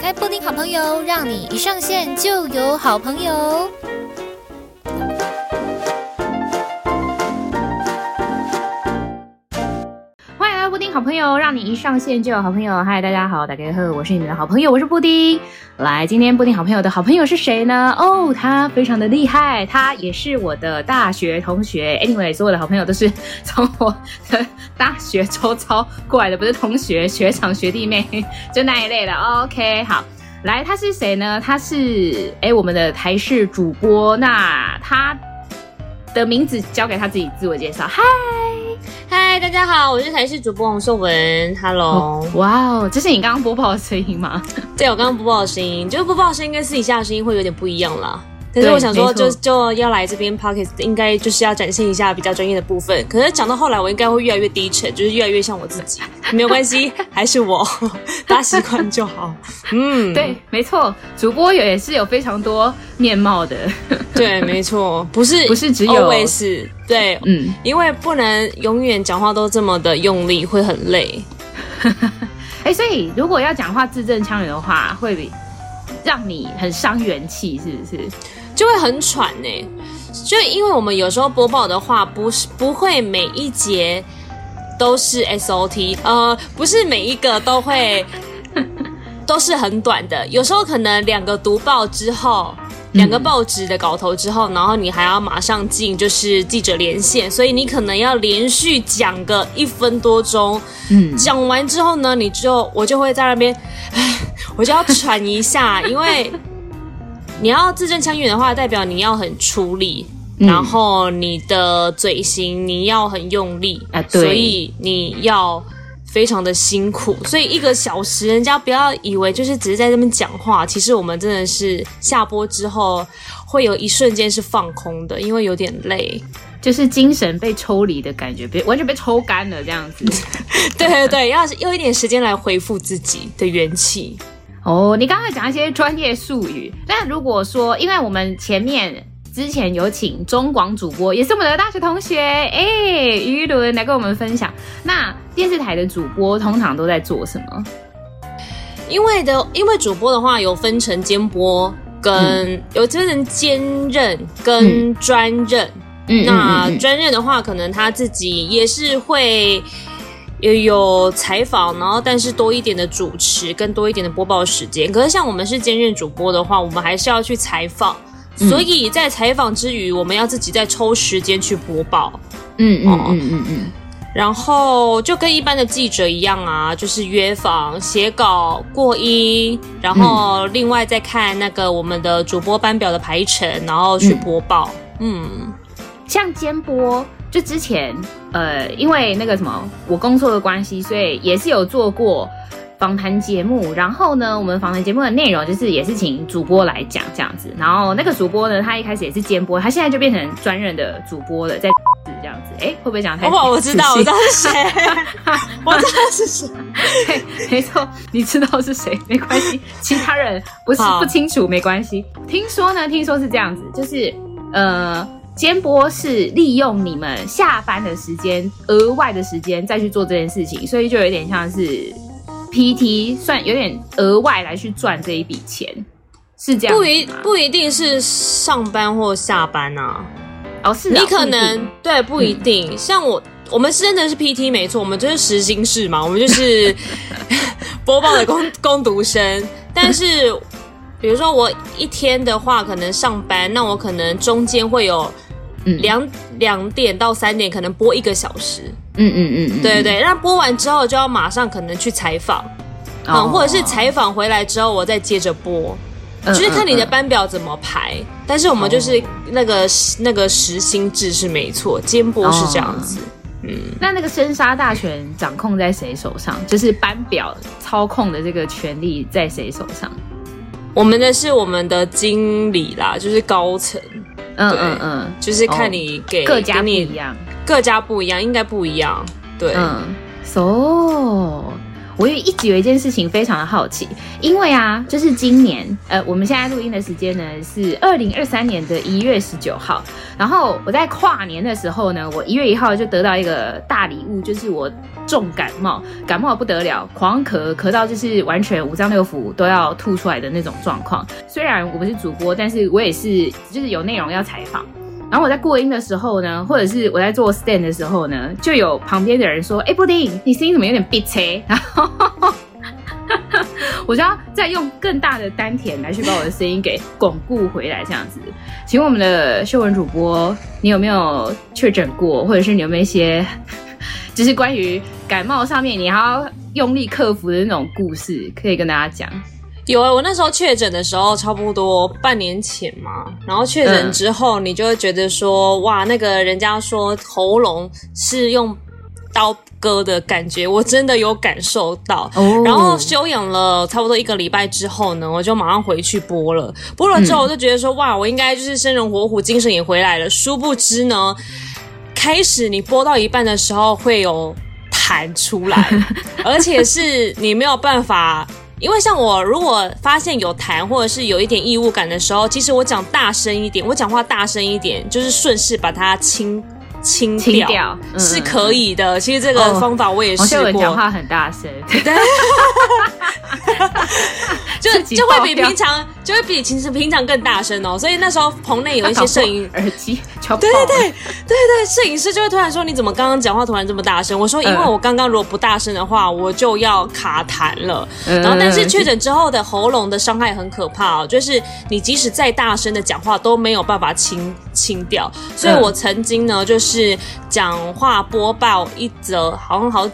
开布丁好朋友，让你一上线就有好朋友。好朋友，让你一上线就有好朋友。嗨，大家好，大家好，我是你们的好朋友，我是布丁。来，今天布丁好朋友的好朋友是谁呢？哦，他非常的厉害，他也是我的大学同学。Anyway，所有的好朋友都是从我的大学周遭过来的，不是同学、学长、学弟妹，就那一类的。OK，好，来，他是谁呢？他是哎，我们的台式主播。那他的名字交给他自己自我介绍。嗨。嗨，大家好，我是台视主播王秀文。Hello，哇哦，这是你刚刚播报的声音吗？对，我刚刚播报的声音，就是播报的声音跟私底下的声音会有点不一样啦。但是我想说就，就就要来这边 Podcast 应该就是要展现一下比较专业的部分。可是讲到后来，我应该会越来越低沉，就是越来越像我自己。没有关系，还是我，大家习惯就好。嗯，对，没错，主播也是有非常多面貌的。对，没错，不是不是只有 always 对，嗯，因为不能永远讲话都这么的用力，会很累。哎，所以如果要讲话字正腔圆的话，会让你很伤元气，是不是？就会很喘呢，就因为我们有时候播报的话，不是不会每一节都是 SOT，呃，不是每一个都会 都是很短的，有时候可能两个读报之后，两个报纸的稿头之后，然后你还要马上进就是记者连线，所以你可能要连续讲个一分多钟，嗯，讲完之后呢，你就我就会在那边，唉，我就要喘一下，因为。你要字正腔圆的话，代表你要很出力，嗯、然后你的嘴型你要很用力啊，对，所以你要非常的辛苦。所以一个小时，人家不要以为就是只是在这边讲话，其实我们真的是下播之后会有一瞬间是放空的，因为有点累，就是精神被抽离的感觉，被完全被抽干了这样子。对对对，要用一点时间来恢复自己的元气。哦，你刚刚讲一些专业术语，但如果说，因为我们前面之前有请中广主播，也是我们的大学同学，哎，于伦来跟我们分享。那电视台的主播通常都在做什么？因为的，因为主播的话有分成兼播跟、嗯、有分成兼任跟专任。嗯，那专任的话，可能他自己也是会。也有采访，然后但是多一点的主持跟多一点的播报时间。可是像我们是兼任主播的话，我们还是要去采访，嗯、所以在采访之余，我们要自己再抽时间去播报。嗯嗯嗯嗯嗯。然后就跟一般的记者一样啊，就是约访、写稿、过音，然后另外再看那个我们的主播班表的排程，然后去播报。嗯，嗯像监播。就之前，呃，因为那个什么，我工作的关系，所以也是有做过访谈节目。然后呢，我们访谈节目的内容就是也是请主播来讲这样子。然后那个主播呢，他一开始也是监播，他现在就变成专任的主播了，在这样子。哎，会不会讲太？哦，我知道，我知道是谁，我知道是谁。对，没错，你知道是谁，没关系。其他人不是不清楚，没关系。听说呢，听说是这样子，就是呃。监播是利用你们下班的时间，额外的时间再去做这件事情，所以就有点像是 PT，算有点额外来去赚这一笔钱，是这样。不一不一定是上班或下班啊。哦，是。你可能对不一定，嗯、像我，我们是真的是 PT 没错，我们就是实心式嘛，我们就是 播报的工工读生。但是，比如说我一天的话，可能上班，那我可能中间会有。两两、嗯、点到三点可能播一个小时，嗯嗯嗯，嗯对对对，那播完之后就要马上可能去采访，哦、嗯，或者是采访回来之后我再接着播，嗯、就是看你的班表怎么排。但是我们就是那个、哦、那个时薪制是没错，间播是这样子。哦、嗯，那那个生杀大权掌控在谁手上？就是班表操控的这个权利在谁手上？我们的是我们的经理啦，就是高层。嗯嗯嗯，就是看你给各家不一样，各家不一样，应该不一样。对，嗯，so 我有一直有一件事情非常的好奇，因为啊，就是今年，呃，我们现在录音的时间呢是二零二三年的一月十九号，然后我在跨年的时候呢，我一月一号就得到一个大礼物，就是我重感冒，感冒不得了，狂咳，咳到就是完全五脏六腑都要吐出来的那种状况。虽然我不是主播，但是我也是，就是有内容要采访。然后我在过音的时候呢，或者是我在做 stand 的时候呢，就有旁边的人说：“哎、布丁，你声音怎么有点憋气？” 然后我就要再用更大的丹田来去把我的声音给巩固回来，这样子。请问我们的秀文主播，你有没有确诊过，或者是你有没有一些，就是关于感冒上面你还要用力克服的那种故事，可以跟大家讲？有啊，我那时候确诊的时候，差不多半年前嘛。然后确诊之后，你就会觉得说，嗯、哇，那个人家说喉咙是用刀割的感觉，我真的有感受到。哦、然后休养了差不多一个礼拜之后呢，我就马上回去播了。播了之后，我就觉得说，嗯、哇，我应该就是生龙活虎，精神也回来了。殊不知呢，开始你播到一半的时候会有弹出来，而且是你没有办法。因为像我，如果发现有痰或者是有一点异物感的时候，其实我讲大声一点，我讲话大声一点，就是顺势把它清清掉，清掉嗯、是可以的。其实这个方法我也试过。我讲话很大声，对，就就会比平常就会比其实平常更大声哦。所以那时候棚内有一些摄 影耳机。对对对对对，摄影师就会突然说：“你怎么刚刚讲话突然这么大声？”我说：“因为我刚刚如果不大声的话，我就要卡痰了。嗯”然后，但是确诊之后的喉咙的伤害很可怕哦，就是你即使再大声的讲话都没有办法清清掉。所以我曾经呢，就是讲话播报一则好像好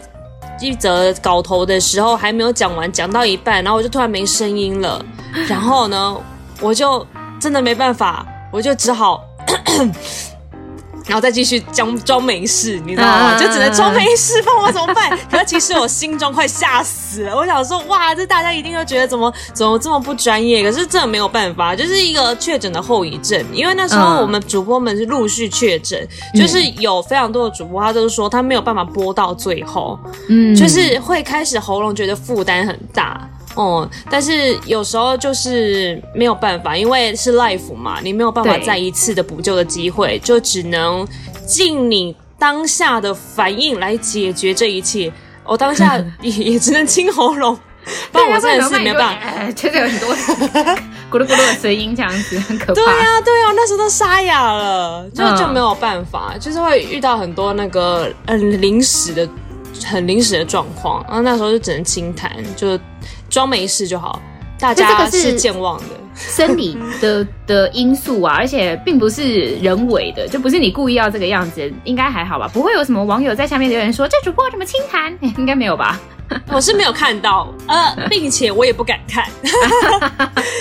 一则稿头的时候还没有讲完，讲到一半，然后我就突然没声音了。然后呢，我就真的没办法，我就只好。然后再继续装装没事，你知道吗？就只能装没事，放我怎么办？可是其实我心中快吓死了。我想说，哇，这大家一定都觉得怎么怎么这么不专业？可是真的没有办法，就是一个确诊的后遗症。因为那时候我们主播们是陆续确诊，就是有非常多的主播，他都是说他没有办法播到最后，嗯，就是会开始喉咙觉得负担很大。哦、嗯，但是有时候就是没有办法，因为是 life 嘛，你没有办法再一次的补救的机会，就只能尽你当下的反应来解决这一切。我、哦、当下也 也只能清喉咙，不然我真的是没有办法，确实有很多咕噜咕噜的声音，这样子很可怕。对呀、啊，对呀、啊，那时候都沙哑了，就就没有办法，嗯、就是会遇到很多那个很临时的、很临时的状况，然后那时候就只能清痰，就。装没事就好，大家是健忘的，生理的 的因素啊，而且并不是人为的，就不是你故意要这个样子，应该还好吧？不会有什么网友在下面留言说这主播怎么清谈？应该没有吧？我是没有看到，呃，并且我也不敢看，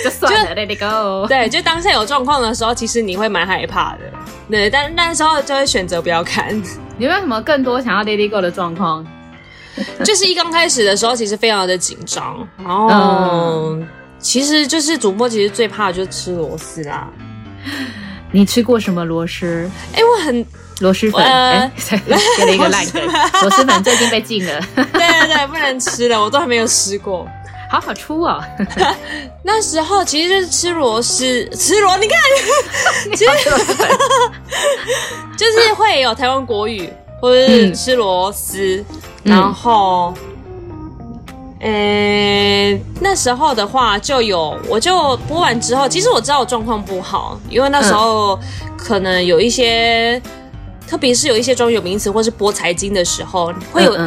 就算了就，Let it go。对，就当下有状况的时候，其实你会蛮害怕的，对，但那时候就会选择不要看。你有没有什么更多想要 Let it go 的状况？就是一刚开始的时候，其实非常的紧张，然后、嗯、其实就是主播，其实最怕的就是吃螺丝啦。你吃过什么螺丝？哎、欸，我很螺蛳粉，呃，给了一个烂梗。螺蛳粉最近被禁了，对对对，不能吃了，我都还没有吃过，好好出哦。那时候其实就是吃螺丝，吃螺，你看，其实就是会有台湾国语。或者是吃螺丝，嗯、然后，呃、那时候的话就有，我就播完之后，其实我知道我状况不好，因为那时候可能有一些，嗯、特别是有一些专有名词，或是播财经的时候，会有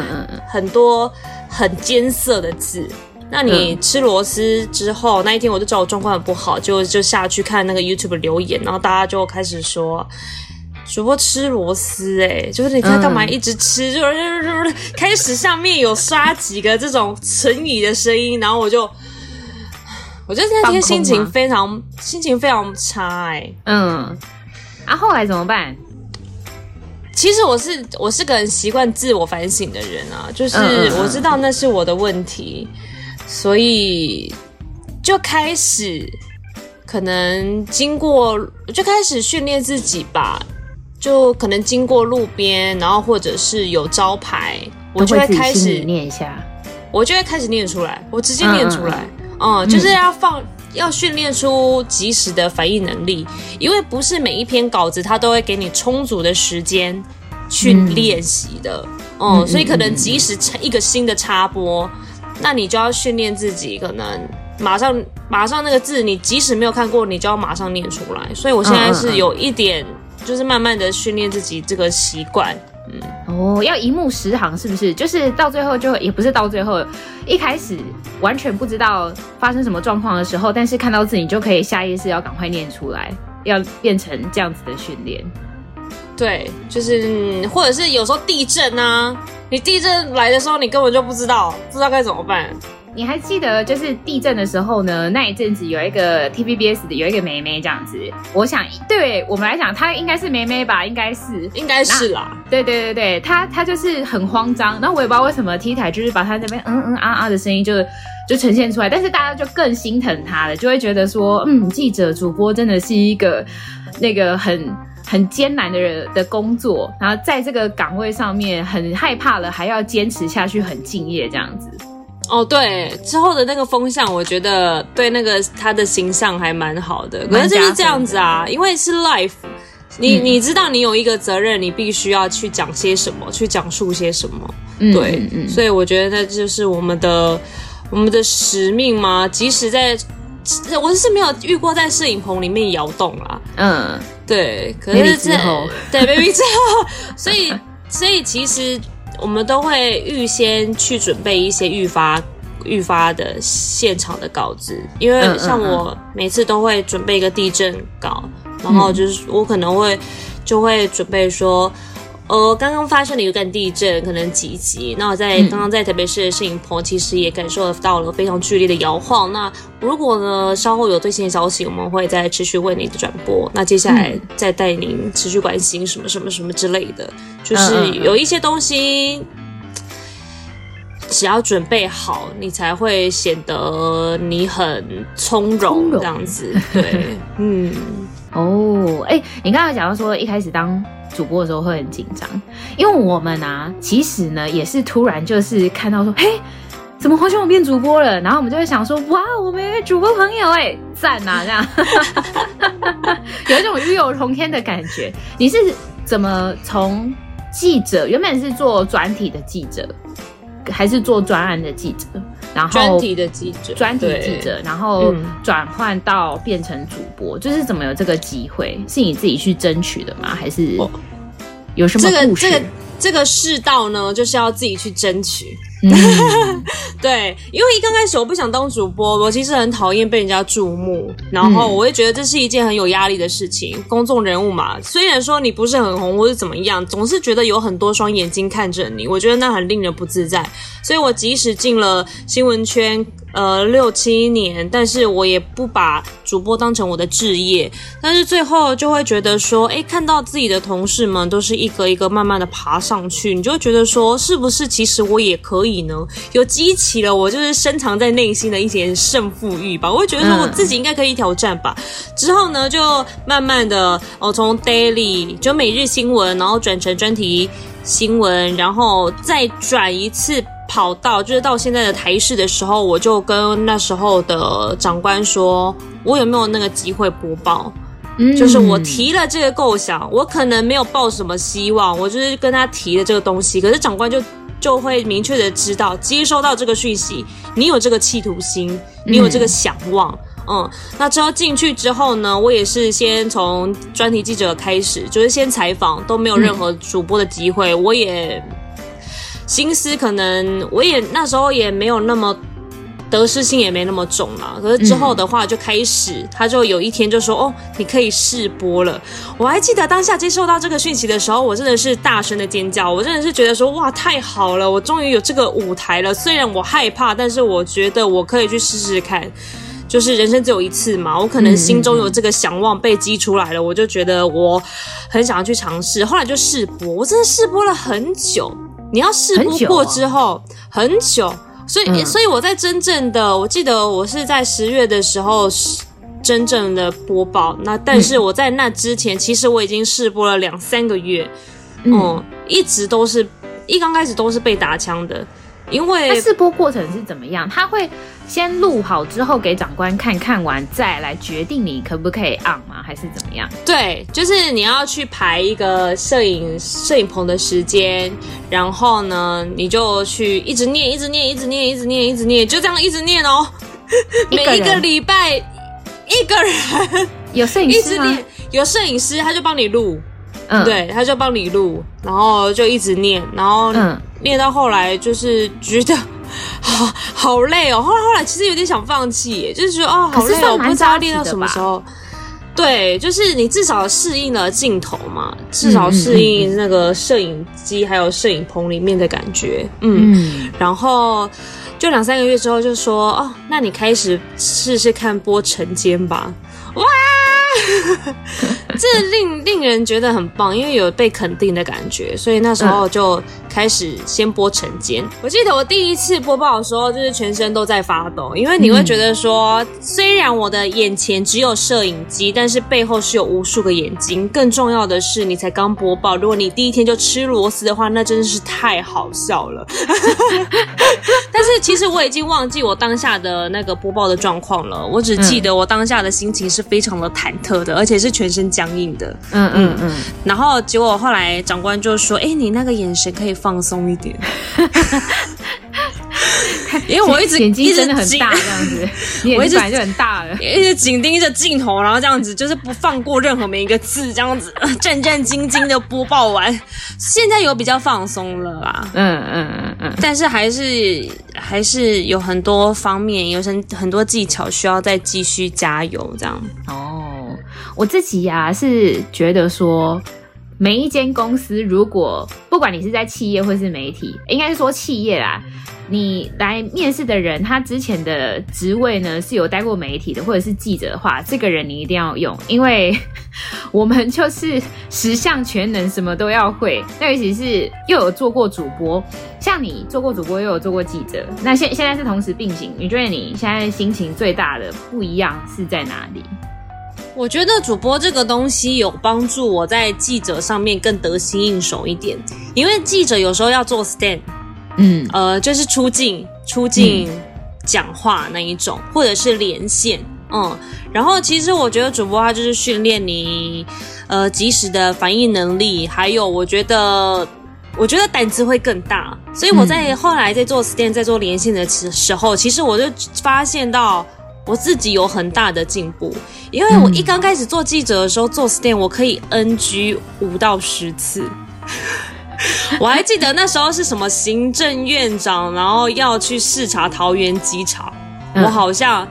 很多很艰涩的字。那你吃螺丝之后，那一天我就知道我状况很不好，就就下去看那个 YouTube 留言，然后大家就开始说。主播吃螺丝，哎，就是你看干嘛一直吃？就开始上面有刷几个这种成语的声音，然后我就，我觉得那天心情非常心情非常差，哎，嗯，啊，后来怎么办？其实我是我是个很习惯自我反省的人啊，就是我知道那是我的问题，嗯、所以就开始可能经过就开始训练自己吧。就可能经过路边，然后或者是有招牌，我就会开始念一下，我就会开始念出来，我直接念出来，嗯，嗯，就是要放，要训练出及时的反应能力，因为不是每一篇稿子它都会给你充足的时间去练习的，嗯，所以可能即使一个新的插播，那你就要训练自己，可能马上马上那个字，你即使没有看过，你就要马上念出来。所以我现在是有一点，就是慢慢的训练自己这个习惯。嗯，哦，要一目十行是不是？就是到最后就也不是到最后，一开始完全不知道发生什么状况的时候，但是看到字你就可以下意识要赶快念出来，要变成这样子的训练。对，就是或者是有时候地震啊，你地震来的时候，你根本就不知道，不知道该怎么办。你还记得就是地震的时候呢？那一阵子有一个 TVBS 的有一个妹妹这样子，我想对我们来讲，她应该是妹妹吧？应该是，应该是啦。对对对对，她她就是很慌张，然后我也不知道为什么 T 台就是把她那边嗯嗯啊啊的声音就就呈现出来，但是大家就更心疼她了，就会觉得说，嗯，记者主播真的是一个那个很很艰难的人的工作，然后在这个岗位上面很害怕了，还要坚持下去，很敬业这样子。哦，对，之后的那个风向，我觉得对那个他的形象还蛮好的。可是就是这样子啊，因为是 life，你、嗯、你知道你有一个责任，你必须要去讲些什么，去讲述些什么。嗯、对，所以我觉得那就是我们的我们的使命嘛。即使在，我是没有遇过在摄影棚里面摇动啦。嗯，对，可是之后，对，baby 之后，所以 所以其实。我们都会预先去准备一些预发、预发的现场的稿子，因为像我每次都会准备一个地震稿，然后就是我可能会就会准备说。呃，刚刚发生了一个地震，可能几级？那我在刚刚在台北市的摄影棚，其实也感受到了非常剧烈的摇晃。那如果呢，稍后有最新的消息，我们会再持续为你的转播。那接下来再带您持续关心什么什么什么之类的，就是有一些东西，只要准备好，你才会显得你很从容这样子。对，嗯，哦，哎，你刚才讲到说一开始当。主播的时候会很紧张，因为我们啊，其实呢也是突然就是看到说，嘿，怎么黄宣龙变主播了？然后我们就会想说，哇，我们有主播朋友哎，赞啊，这样，有一种与有荣天的感觉。你是怎么从记者原本是做专题的记者，还是做专案的记者？然后专题的记者，专题记者，然后转换到变成主播，嗯、就是怎么有这个机会？是你自己去争取的吗？还是有什么故事？这个这个这个世道呢，就是要自己去争取。嗯、对，因为一刚开始我不想当主播，我其实很讨厌被人家注目，然后我会觉得这是一件很有压力的事情。嗯、公众人物嘛，虽然说你不是很红或者怎么样，总是觉得有很多双眼睛看着你，我觉得那很令人不自在。所以我即使进了新闻圈。呃，六七年，但是我也不把主播当成我的职业，但是最后就会觉得说，哎，看到自己的同事们都是一个一个慢慢的爬上去，你就会觉得说，是不是其实我也可以呢？有激起了我就是深藏在内心的一些胜负欲吧，我会觉得说我自己应该可以挑战吧。嗯、之后呢，就慢慢的，哦，从 daily 就每日新闻，然后转成专题新闻，然后再转一次。跑到就是到现在的台视的时候，我就跟那时候的长官说，我有没有那个机会播报？嗯，就是我提了这个构想，我可能没有抱什么希望，我就是跟他提了这个东西，可是长官就就会明确的知道，接收到这个讯息，你有这个企图心，你有这个想望，嗯，嗯，那之后进去之后呢，我也是先从专题记者开始，就是先采访，都没有任何主播的机会，嗯，我也。心思可能我也那时候也没有那么得失心也没那么重了，可是之后的话就开始，他就有一天就说：“哦，你可以试播了。”我还记得当下接收到这个讯息的时候，我真的是大声的尖叫，我真的是觉得说：“哇，太好了，我终于有这个舞台了。”虽然我害怕，但是我觉得我可以去试试看，就是人生只有一次嘛，我可能心中有这个想望被激出来了，我就觉得我很想要去尝试。后来就试播，我真的试播了很久。你要试播过之后很久，很久，所以、嗯、所以我在真正的，我记得我是在十月的时候真正的播报，那但是我在那之前，嗯、其实我已经试播了两三个月，嗯，嗯，一直都是一刚开始都是被打枪的，因为他试播过程是怎么样？他会先录好之后给长官看看完再来决定你可不可以 on 吗？还是怎么样？对，就是你要去排一个摄影摄影棚的时间，然后呢，你就去一直念，一直念，一直念，一直念，一直念，就这样一直念哦。每一个礼拜一个人有摄影师吗？有摄影师，他就帮你录。嗯，对，他就帮你录，然后就一直念，然后念到后来就是觉得 好好累哦。后来后来其实有点想放弃，就是觉得哦好累哦，我不知道练到什么时候。对，就是你至少适应了镜头嘛，至少适应那个摄影机还有摄影棚里面的感觉。嗯，嗯然后就两三个月之后就说哦，那你开始试试看播晨间吧。哇！这令令人觉得很棒，因为有被肯定的感觉，所以那时候就开始先播晨间。我记得我第一次播报的时候，就是全身都在发抖，因为你会觉得说，虽然我的眼前只有摄影机，但是背后是有无数个眼睛。更重要的是，你才刚播报，如果你第一天就吃螺丝的话，那真的是太好笑了。但是其实我已经忘记我当下的那个播报的状况了，我只记得我当下的心情是非常的忐忑的，而且是全身僵硬的。嗯嗯嗯。然后结果后来长官就说：“哎，你那个眼神可以放松一点。”因为我一直眼睛真的很大，这样子，我一直就很大了，一直紧盯着镜头，然后这样子就是不放过任何每一个字，这样子战战兢兢的播报完。现在有比较放松了啦，嗯嗯嗯嗯，但是还是还是有很多方面，有很很多技巧需要再继续加油，这样。哦，我自己呀、啊、是觉得说。每一间公司，如果不管你是在企业或是媒体，应该是说企业啦，你来面试的人，他之前的职位呢是有待过媒体的，或者是记者的话，这个人你一定要用，因为 我们就是十项全能，什么都要会。那尤其是又有做过主播，像你做过主播，又有做过记者，那现现在是同时并行，你觉得你现在心情最大的不一样是在哪里？我觉得主播这个东西有帮助我在记者上面更得心应手一点，因为记者有时候要做 stand，嗯，呃，就是出镜、出镜讲话那一种，或者是连线，嗯，然后其实我觉得主播他就是训练你，呃，及时的反应能力，还有我觉得，我觉得胆子会更大，所以我在后来在做 stand、在做连线的时候，其实我就发现到。我自己有很大的进步，因为我一刚开始做记者的时候，做 stand 我可以 NG 五到十次。我还记得那时候是什么行政院长，然后要去视察桃园机场，我好像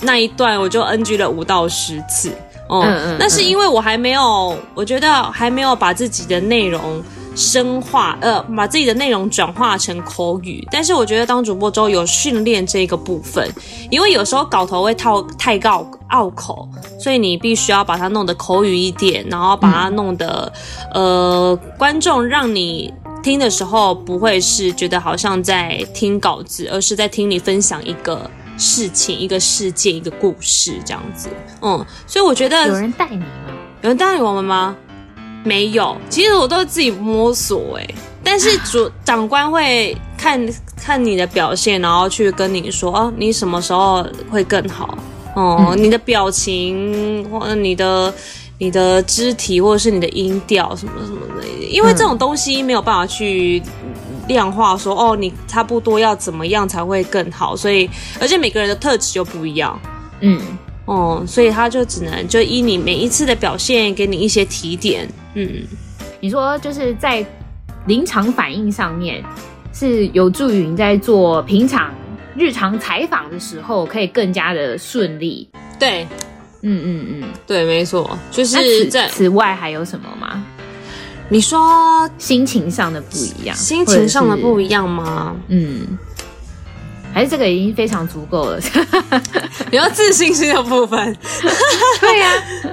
那一段我就 NG 了五到十次。哦，那是因为我还没有，我觉得还没有把自己的内容。深化，呃，把自己的内容转化成口语。但是我觉得当主播之后有训练这个部分，因为有时候稿头会套太高拗口，所以你必须要把它弄得口语一点，然后把它弄得，呃，观众让你听的时候不会是觉得好像在听稿子，而是在听你分享一个事情、一个事件、一个故事这样子。嗯，所以我觉得有人带你吗？有人带我们吗？没有，其实我都是自己摸索哎，但是主长官会看看你的表现，然后去跟你说哦，你什么时候会更好？哦，嗯、你的表情或者你的你的肢体或者是你的音调什么什么的，因为这种东西没有办法去量化说哦，你差不多要怎么样才会更好，所以而且每个人的特质就不一样，嗯。哦，所以他就只能就依你每一次的表现，给你一些提点。嗯，你说就是在临场反应上面，是有助于你在做平常日常采访的时候，可以更加的顺利。对，嗯嗯嗯，对，没错，就是此外还有什么吗？你说心情上的不一样，心情上的不一样吗？嗯。还是这个已经非常足够了。你要自信心的部分，对呀、啊。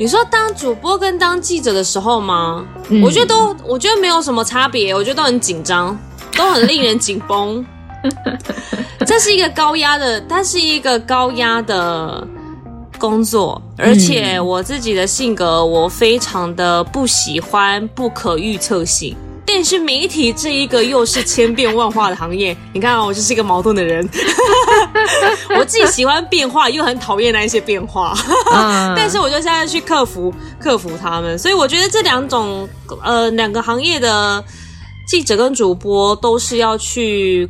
你说当主播跟当记者的时候吗？嗯、我觉得都，我觉得没有什么差别。我觉得都很紧张，都很令人紧绷。这是一个高压的，它是一个高压的工作，而且我自己的性格，我非常的不喜欢不可预测性。电视媒体这一个又是千变万化的行业。你看，我就是一个矛盾的人，我既喜欢变化，又很讨厌那一些变化。但是，我就现在去克服克服他们。所以，我觉得这两种呃两个行业的记者跟主播都是要去。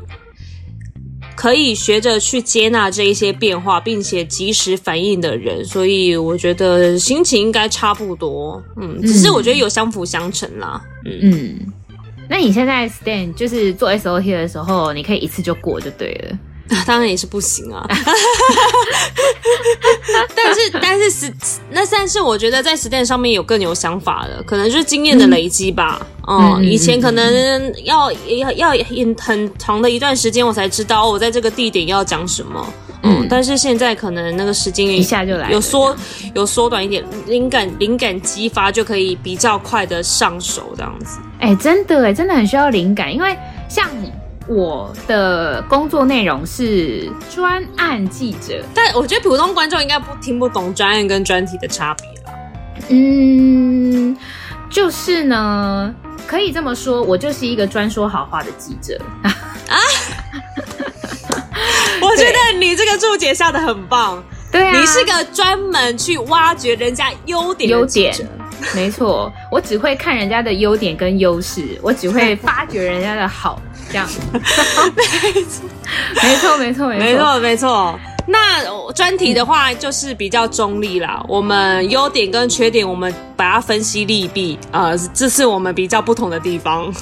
可以学着去接纳这一些变化，并且及时反应的人，所以我觉得心情应该差不多。嗯，只是我觉得有相辅相成啦。嗯嗯，那你现在 stand 就是做 SOT 的时候，你可以一次就过就对了。当然也是不行啊，但是但是实那但是我觉得在 stand 上面有更有想法的，可能就是经验的累积吧。嗯，嗯，以前可能要要要很长的一段时间，我才知道我在这个地点要讲什么。嗯，但是现在可能那个时间一下就来，有缩有缩短一点，灵感灵感激发就可以比较快的上手这样子。哎、欸，真的哎，真的很需要灵感，因为像。我的工作内容是专案记者，但我觉得普通观众应该不听不懂专案跟专题的差别了。嗯，就是呢，可以这么说，我就是一个专说好话的记者 啊。我觉得你这个注解下的很棒。对啊，你是个专门去挖掘人家优点的记者。没错，我只会看人家的优点跟优势，我只会 发掘人家的好。这样子，没错，没错，没错，没错，没错。那专题的话，就是比较中立啦。我们优点跟缺点，我们把它分析利弊，呃，这是我们比较不同的地方。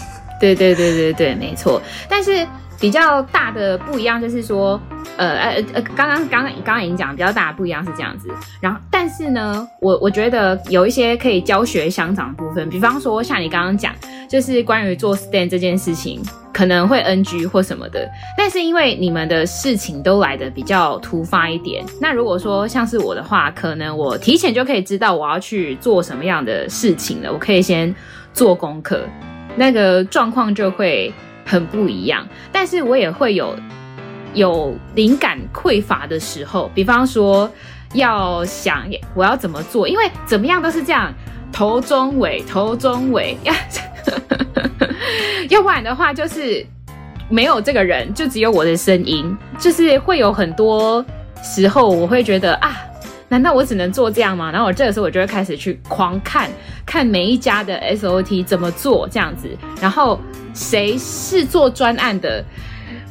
对，对，对，对，对，没错。但是。比较大的不一样就是说，呃呃呃，刚刚刚刚刚已经讲比较大的不一样是这样子。然后，但是呢，我我觉得有一些可以教学相长的部分，比方说像你刚刚讲，就是关于做 stand 这件事情可能会 NG 或什么的。但是因为你们的事情都来得比较突发一点，那如果说像是我的话，可能我提前就可以知道我要去做什么样的事情了，我可以先做功课，那个状况就会。很不一样，但是我也会有有灵感匮乏的时候，比方说要想我要怎么做，因为怎么样都是这样，头中尾，头中尾，要 要不然的话就是没有这个人，就只有我的声音，就是会有很多时候我会觉得啊。难道我只能做这样吗？然后我这个时候我就会开始去狂看，看每一家的 SOT 怎么做这样子，然后谁是做专案的，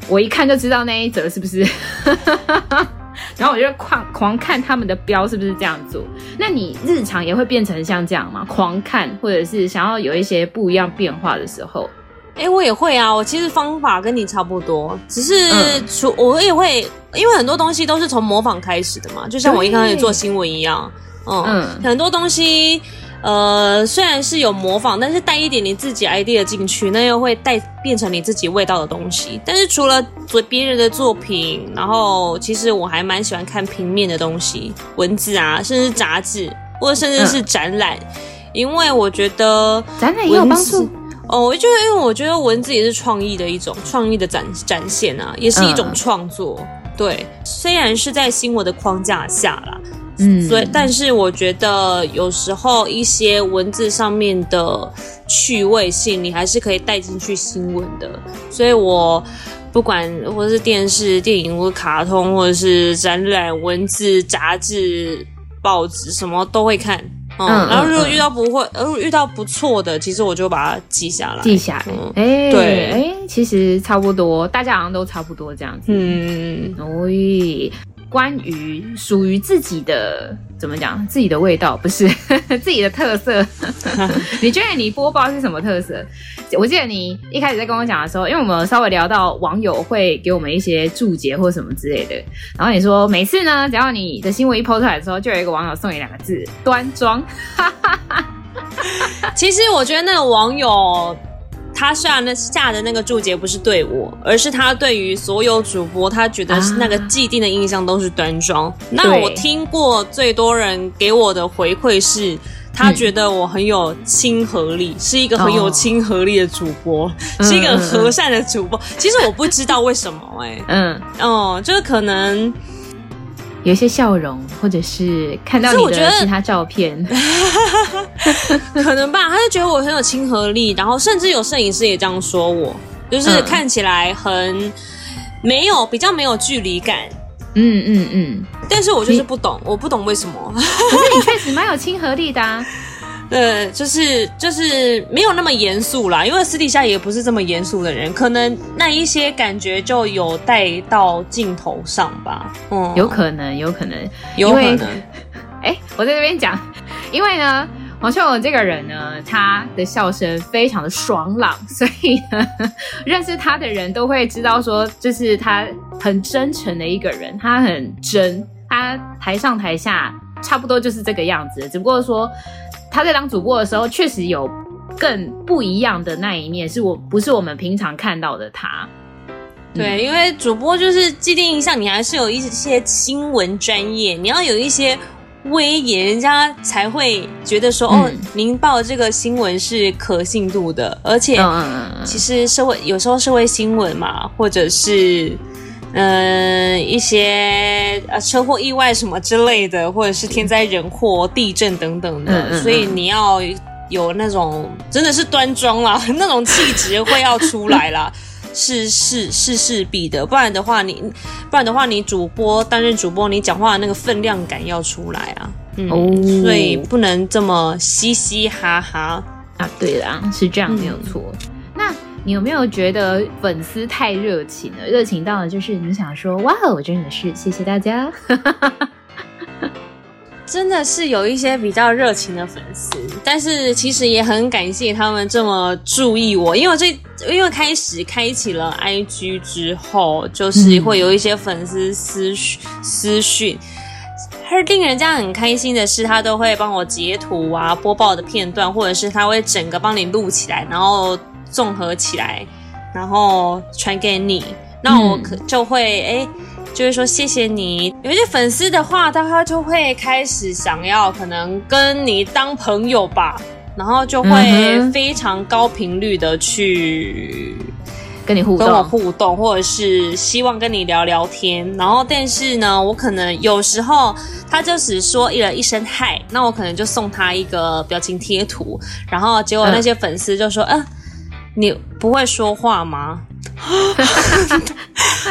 我一看就知道那一则是不是，然后我就狂狂看他们的标是不是这样做。那你日常也会变成像这样吗？狂看，或者是想要有一些不一样变化的时候？哎、欸，我也会啊，我其实方法跟你差不多，只是除、嗯、我也会，因为很多东西都是从模仿开始的嘛，就像我一开始做新闻一样，嗯，嗯，很多东西，呃，虽然是有模仿，但是带一点你自己 idea 进去，那又会带变成你自己味道的东西。但是除了做别人的作品，然后其实我还蛮喜欢看平面的东西，文字啊，甚至杂志，或者甚至是展览，嗯、因为我觉得展览也有帮助。哦，就是因为我觉得文字也是创意的一种，创意的展展现啊，也是一种创作。嗯、对，虽然是在新闻的框架下啦，嗯，所以但是我觉得有时候一些文字上面的趣味性，你还是可以带进去新闻的。所以我不管或者是电视、电影，或者卡通，或者是展览、文字、杂志、报纸，什么都会看。嗯，然后如果遇到不会，呃、嗯，遇到不错的，其实我就把它记下来，记下来。哎、嗯，对，哎，其实差不多，大家好像都差不多这样子。嗯，哦。关于属于自己的怎么讲，自己的味道不是 自己的特色。你觉得你播报是什么特色？我记得你一开始在跟我讲的时候，因为我们稍微聊到网友会给我们一些注解或什么之类的，然后你说每次呢，只要你的新闻一 po 出来的时候，就有一个网友送你两个字：端庄。其实我觉得那个网友。他下那下的那个注解不是对我，而是他对于所有主播，他觉得是那个既定的印象都是端庄。啊、那我听过最多人给我的回馈是，他觉得我很有亲和力，嗯、是一个很有亲和力的主播，哦、是一个和善的主播。其实我不知道为什么、欸，哎，嗯，哦，就是可能。有一些笑容，或者是看到你的其他照片，可能吧。他就觉得我很有亲和力，然后甚至有摄影师也这样说我，就是看起来很没有比较没有距离感。嗯嗯嗯。但是我就是不懂，我不懂为什么。可是你确实蛮有亲和力的啊。呃，就是就是没有那么严肃啦，因为私底下也不是这么严肃的人，可能那一些感觉就有带到镜头上吧。嗯，有可能，有可能，有可能。哎，我在这边讲，因为呢，黄秀文这个人呢，他的笑声非常的爽朗，所以呢，认识他的人都会知道说，就是他很真诚的一个人，他很真，他台上台下差不多就是这个样子，只不过说。他在当主播的时候，确实有更不一样的那一面，是我不是我们平常看到的他。对，因为主播就是既定印象，你还是有一些新闻专业，你要有一些威严，人家才会觉得说，嗯、哦，您报这个新闻是可信度的。而且，其实社会有时候社会新闻嘛，或者是。嗯，一些呃车祸意外什么之类的，或者是天灾人祸、地震等等的，嗯嗯嗯，所以你要有那种真的是端庄啦，那种气质会要出来啦，是是是势必的，不然的话你不然的话你主播担任主播，你讲话的那个分量感要出来啊，嗯，哦、所以不能这么嘻嘻哈哈啊。对啦，是这样没有错。你有没有觉得粉丝太热情了？热情到了就是你想说哇，我真的是谢谢大家，真的是有一些比较热情的粉丝，但是其实也很感谢他们这么注意我，因为这因为开始开启了 IG 之后，就是会有一些粉丝私私讯，而令人家很开心的是，他都会帮我截图啊，播报的片段，或者是他会整个帮你录起来，然后。综合起来，然后传给你，那我可就会哎、嗯，就是说谢谢你。有一些粉丝的话，他就会开始想要可能跟你当朋友吧，然后就会非常高频率的去跟你互动，跟我互动，或者是希望跟你聊聊天。然后，但是呢，我可能有时候他就只说一人一声嗨，那我可能就送他一个表情贴图，然后结果那些粉丝就说嗯。呃你不会说话吗？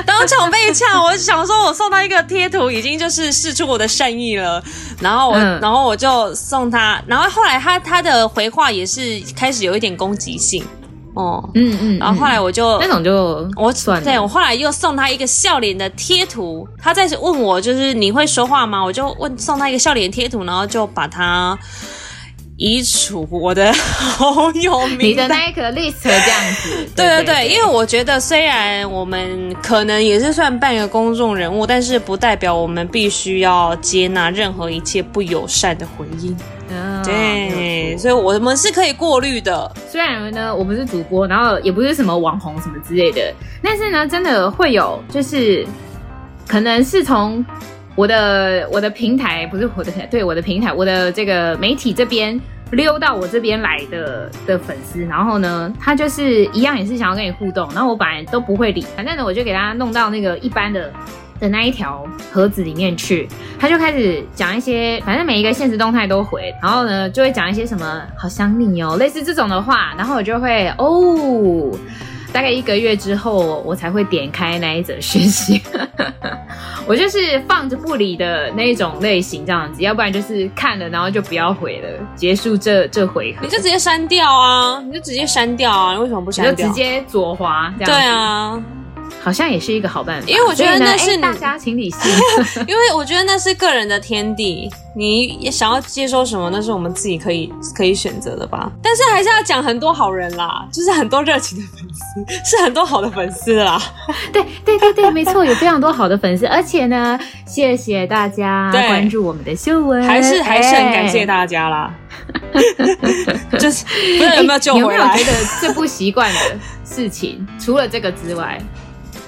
当场被呛，我想说，我送他一个贴图，已经就是试出我的善意了。然后我，嗯、然后我就送他，然后后来他他的回话也是开始有一点攻击性哦，嗯嗯，然后后来我就那种就我对，我后来又送他一个笑脸的贴图，他再次问我就是你会说话吗？我就问送他一个笑脸贴图，然后就把他。移除我的好友名，你的那一个 list 这样子。对对对，因为我觉得虽然我们可能也是算半个公众人物，但是不代表我们必须要接纳任何一切不友善的回应。嗯，对，所以我们是可以过滤的。虽然呢，我不是主播，然后也不是什么网红什么之类的，但是呢，真的会有，就是可能是从。我的我的平台不是我的，对，我的平台，我的这个媒体这边溜到我这边来的的粉丝，然后呢，他就是一样也是想要跟你互动，然后我本来都不会理，反正呢，我就给他弄到那个一般的的那一条盒子里面去，他就开始讲一些，反正每一个现实动态都回，然后呢，就会讲一些什么好想你哦，类似这种的话，然后我就会哦。大概一个月之后，我才会点开那一则讯息。我就是放着不理的那一种类型，这样子，要不然就是看了然后就不要回了，结束这这回合。你就直接删掉啊！你就直接删掉啊！你为什么不删掉？你就直接左滑这样子。对啊。好像也是一个好办法，因为我觉得那是大家请理性，因为我觉得那是个人的天地，你想要接收什么，那是我们自己可以可以选择的吧。但是还是要讲很多好人啦，就是很多热情的粉丝，是很多好的粉丝啦。对对对对，没错，有非常多好的粉丝，而且呢，谢谢大家关注我们的秀文，还是还是很感谢大家啦。就是不知道有没有救回来？有没有觉得最不习惯的事情？除了这个之外。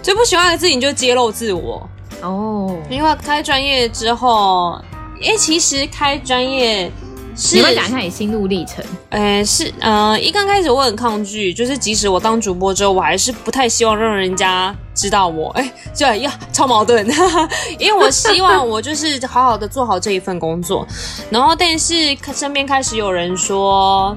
最不喜欢的事情就是揭露自我哦，因为开专业之后，哎，其实开专业是你会讲一下你心路历程？哎，是呃，一刚开始我很抗拒，就是即使我当主播之后，我还是不太希望让人家知道我。哎，就呀，超矛盾，因为我希望我就是好好的做好这一份工作，然后但是身边开始有人说。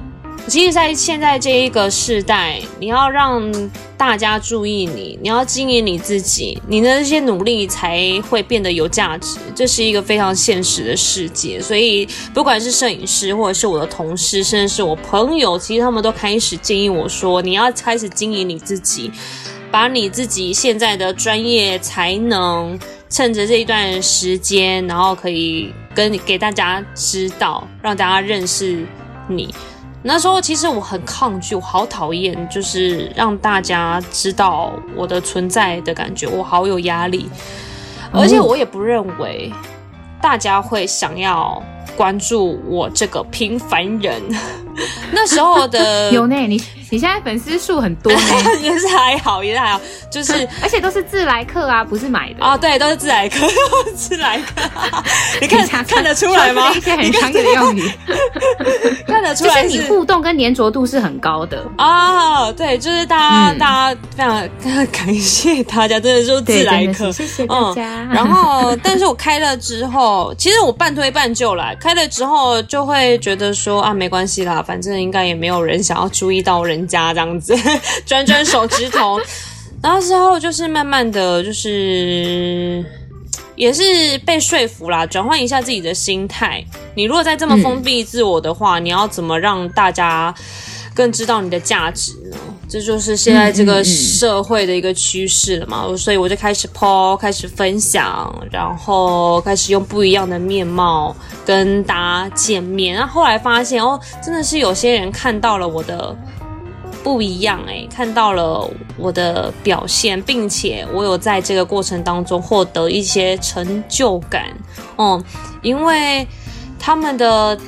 其实，在现在这一个时代，你要让大家注意你，你要经营你自己，你的这些努力才会变得有价值。这是一个非常现实的世界，所以不管是摄影师，或者是我的同事，甚至是我朋友，其实他们都开始建议我说，你要开始经营你自己，把你自己现在的专业才能，趁着这一段时间，然后可以跟给大家知道，让大家认识你。那时候其实我很抗拒，我好讨厌，就是让大家知道我的存在的感觉，我好有压力，而且我也不认为大家会想要关注我这个平凡人。那时候的 有呢，你。你现在粉丝数很多呢，也是还好，也是还好，就是而且都是自来客啊，不是买的啊，对，都是自来客，自来客，你看看得出来吗？一些很商业的用语，看得出来，就是你互动跟粘着度是很高的啊，对，就是大家大家非常感谢大家，真的是自来客，谢谢大家。然后，但是我开了之后，其实我半推半就来，开了之后就会觉得说啊，没关系啦，反正应该也没有人想要注意到人。家这样子 转转手指头，然后之后就是慢慢的就是也是被说服啦，转换一下自己的心态。你如果再这么封闭自我的话，嗯、你要怎么让大家更知道你的价值呢？这就是现在这个社会的一个趋势了嘛。所以我就开始 po，开始分享，然后开始用不一样的面貌跟大家见面。然后后来发现哦，真的是有些人看到了我的。不一样哎，看到了我的表现，并且我有在这个过程当中获得一些成就感，嗯，因为他们的，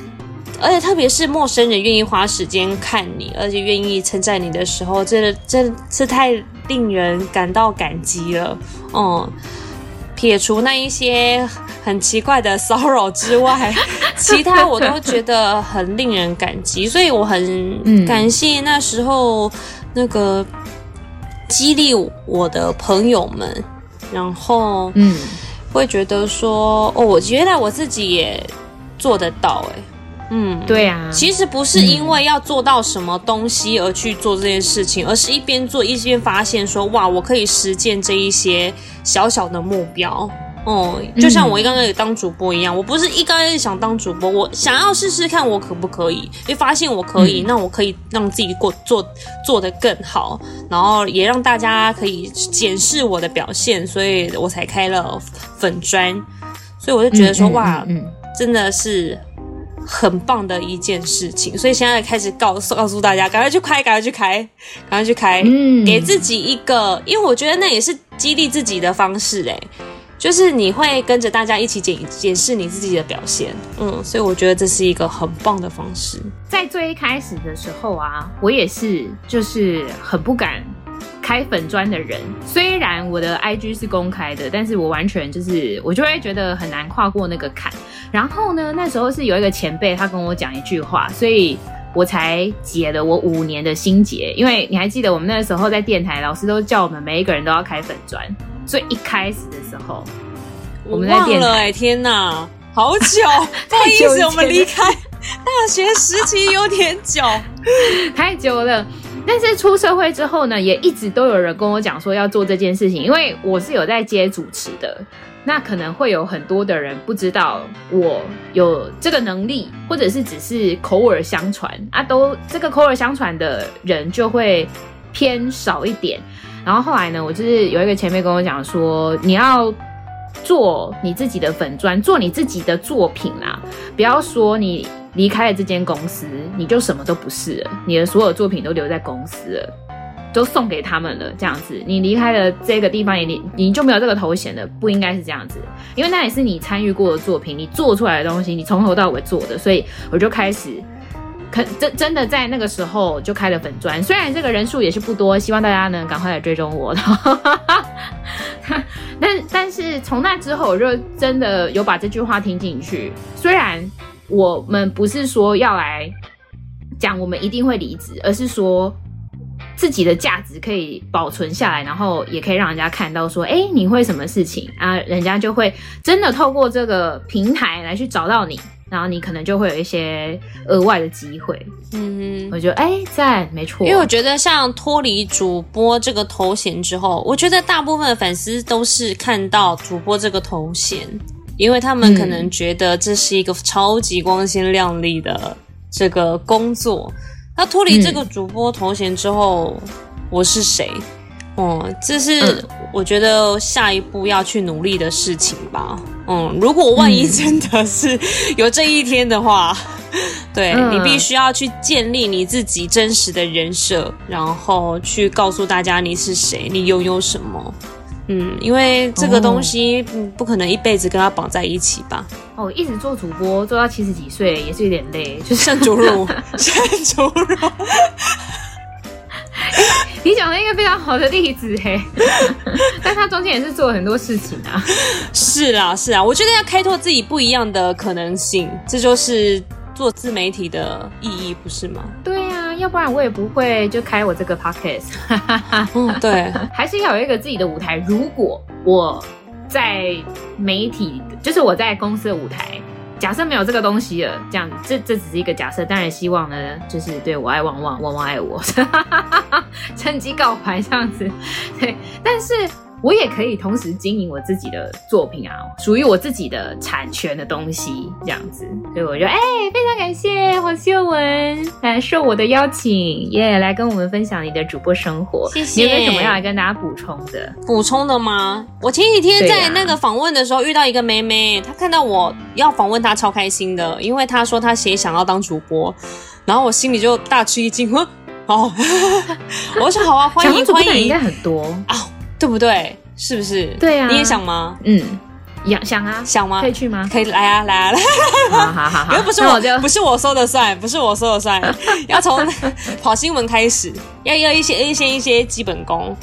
而且特别是陌生人愿意花时间看你，而且愿意称赞你的时候，真的真是太令人感到感激了，嗯，撇除那一些。很奇怪的骚扰之外，其他我都觉得很令人感激，所以我很感谢那时候那个激励我的朋友们，然后嗯，会觉得说哦，我觉得我自己也做得到，哎，嗯，对啊，其实不是因为要做到什么东西而去做这件事情，而是一边做一边发现说哇，我可以实践这一些小小的目标。哦，就像我一刚开始当主播一样，嗯、我不是一刚开始想当主播，我想要试试看我可不可以，一发现我可以，嗯、那我可以让自己过做做得更好，然后也让大家可以检视我的表现，所以我才开了粉砖，所以我就觉得说、嗯、哇，真的是很棒的一件事情，所以现在开始告诉告诉大家，赶快去开，赶快去开，赶快去开，嗯、给自己一个，因为我觉得那也是激励自己的方式嘞。就是你会跟着大家一起检检视你自己的表现，嗯，所以我觉得这是一个很棒的方式。在最一开始的时候啊，我也是就是很不敢开粉砖的人。虽然我的 IG 是公开的，但是我完全就是我就会觉得很难跨过那个坎。然后呢，那时候是有一个前辈他跟我讲一句话，所以我才解了我五年的心结。因为你还记得我们那个时候在电台，老师都叫我们每一个人都要开粉砖，所以一开始的时候，我们在电台，哎、欸，天哪，好久，不好意思，我们离开大学时期有点久，太久了。但是出社会之后呢，也一直都有人跟我讲说要做这件事情，因为我是有在接主持的，那可能会有很多的人不知道我有这个能力，或者是只是口耳相传啊，都这个口耳相传的人就会偏少一点。然后后来呢，我就是有一个前辈跟我讲说，你要做你自己的粉砖，做你自己的作品啦，不要说你离开了这间公司，你就什么都不是了，你的所有作品都留在公司了，都送给他们了，这样子，你离开了这个地方，你你就没有这个头衔了，不应该是这样子，因为那也是你参与过的作品，你做出来的东西，你从头到尾做的，所以我就开始。可真真的在那个时候就开了粉专，虽然这个人数也是不多，希望大家能赶快来追踪我。但但是从那之后，我就真的有把这句话听进去。虽然我们不是说要来讲我们一定会离职，而是说自己的价值可以保存下来，然后也可以让人家看到说，哎，你会什么事情啊？人家就会真的透过这个平台来去找到你。然后你可能就会有一些额外的机会，嗯，我觉得哎，赞，没错。因为我觉得像脱离主播这个头衔之后，我觉得大部分的粉丝都是看到主播这个头衔，因为他们可能觉得这是一个超级光鲜亮丽的这个工作。那脱离这个主播头衔之后，嗯、我是谁？哦，这是我觉得下一步要去努力的事情吧。嗯，如果万一真的是有这一天的话，嗯、对、嗯、你必须要去建立你自己真实的人设，然后去告诉大家你是谁，你拥有什么。嗯，因为这个东西不可能一辈子跟他绑在一起吧。哦，一直做主播做到七十几岁也是有点累，就像猪肉，像猪肉。你讲了一个非常好的例子嘿，但他中间也是做了很多事情啊。是啦，是啊，我觉得要开拓自己不一样的可能性，这就是做自媒体的意义，不是吗？对啊，要不然我也不会就开我这个 podcast。嗯，对，还是要有一个自己的舞台。如果我在媒体，就是我在公司的舞台。假设没有这个东西了，这样这这只是一个假设，当然希望呢，就是对我爱旺旺，旺旺爱我，趁机告白这样子，对，但是。我也可以同时经营我自己的作品啊，属于我自己的产权的东西，这样子，所以我就哎、欸，非常感谢黄秀文来受我的邀请，耶、yeah，来跟我们分享你的主播生活。谢谢。你有没有什么要来跟大家补充的？补充的吗？我前几天在那个访问的时候遇到一个妹妹，她看到我要访问她，超开心的，因为她说她也想要当主播，然后我心里就大吃一惊，哼，哦，我说好啊，欢迎欢迎，应该很多啊。对不对？是不是？对啊，你也想吗？嗯，想想啊，想吗？可以去吗？可以来啊，来啊，来！好好好好，又不是我，不是我说的算，不是我说的算，要从跑新闻开始，要要一些一些一些基本功。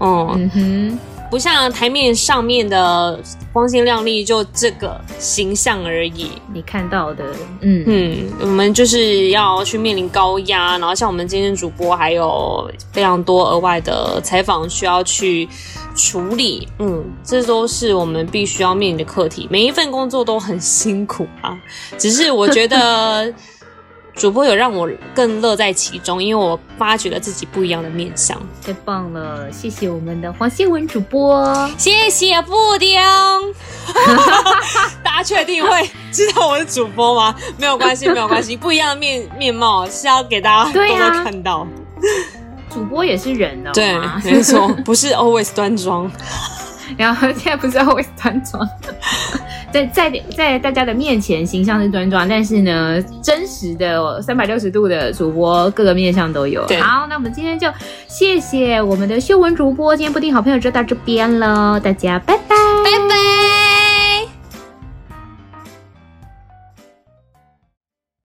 嗯，嗯哼，不像台面上面的光鲜亮丽，就这个形象而已。你看到的，嗯嗯，我们就是要去面临高压，然后像我们今天主播还有非常多额外的采访需要去处理，嗯，这都是我们必须要面临的课题。每一份工作都很辛苦啊，只是我觉得。主播有让我更乐在其中，因为我发掘了自己不一样的面相。太棒了，谢谢我们的黄谢文主播，谢谢布丁。大家确定会知道我是主播吗？没有关系，没有关系，不一样的面面貌是要给大家都会看到。主播也是人的，对，没错，不是 always 端庄。然后现在不是 always 端庄。在在在大家的面前形象是端庄，但是呢，真实的三百六十度的主播各个面相都有。好，那我们今天就谢谢我们的秀文主播，今天布丁好朋友就到这边喽，大家拜拜，拜拜。